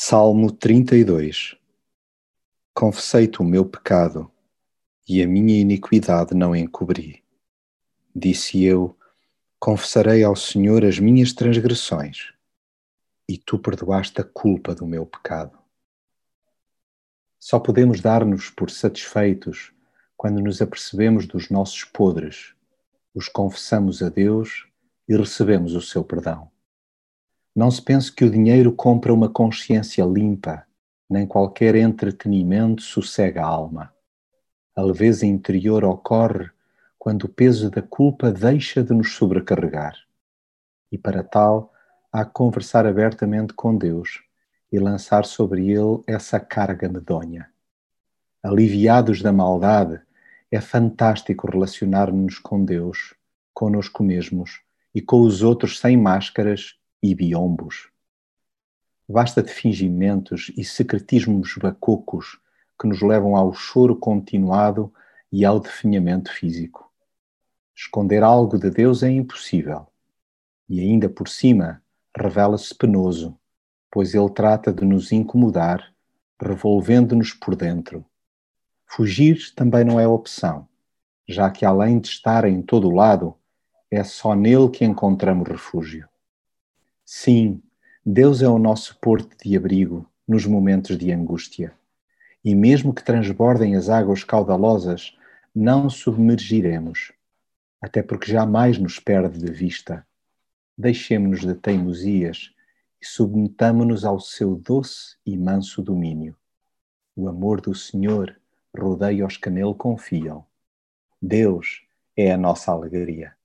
Salmo 32 Confessei-te o meu pecado e a minha iniquidade não encobri. Disse eu: Confessarei ao Senhor as minhas transgressões, e tu perdoaste a culpa do meu pecado. Só podemos dar-nos por satisfeitos quando nos apercebemos dos nossos podres, os confessamos a Deus e recebemos o seu perdão. Não se pense que o dinheiro compra uma consciência limpa, nem qualquer entretenimento sossega a alma. A leveza interior ocorre quando o peso da culpa deixa de nos sobrecarregar. E para tal, há que conversar abertamente com Deus e lançar sobre ele essa carga medonha. Aliviados da maldade, é fantástico relacionar-nos com Deus, conosco mesmos e com os outros sem máscaras e biombos. Basta de fingimentos e secretismos bacocos que nos levam ao choro continuado e ao definhamento físico. Esconder algo de Deus é impossível e, ainda por cima, revela-se penoso, pois ele trata de nos incomodar, revolvendo-nos por dentro. Fugir também não é opção, já que além de estar em todo o lado, é só nele que encontramos refúgio. Sim, Deus é o nosso porto de abrigo nos momentos de angústia. E mesmo que transbordem as águas caudalosas, não submergiremos, até porque jamais nos perde de vista. Deixemo-nos de teimosias e submetamo-nos ao seu doce e manso domínio. O amor do Senhor rodeia os que nele confiam. Deus é a nossa alegria.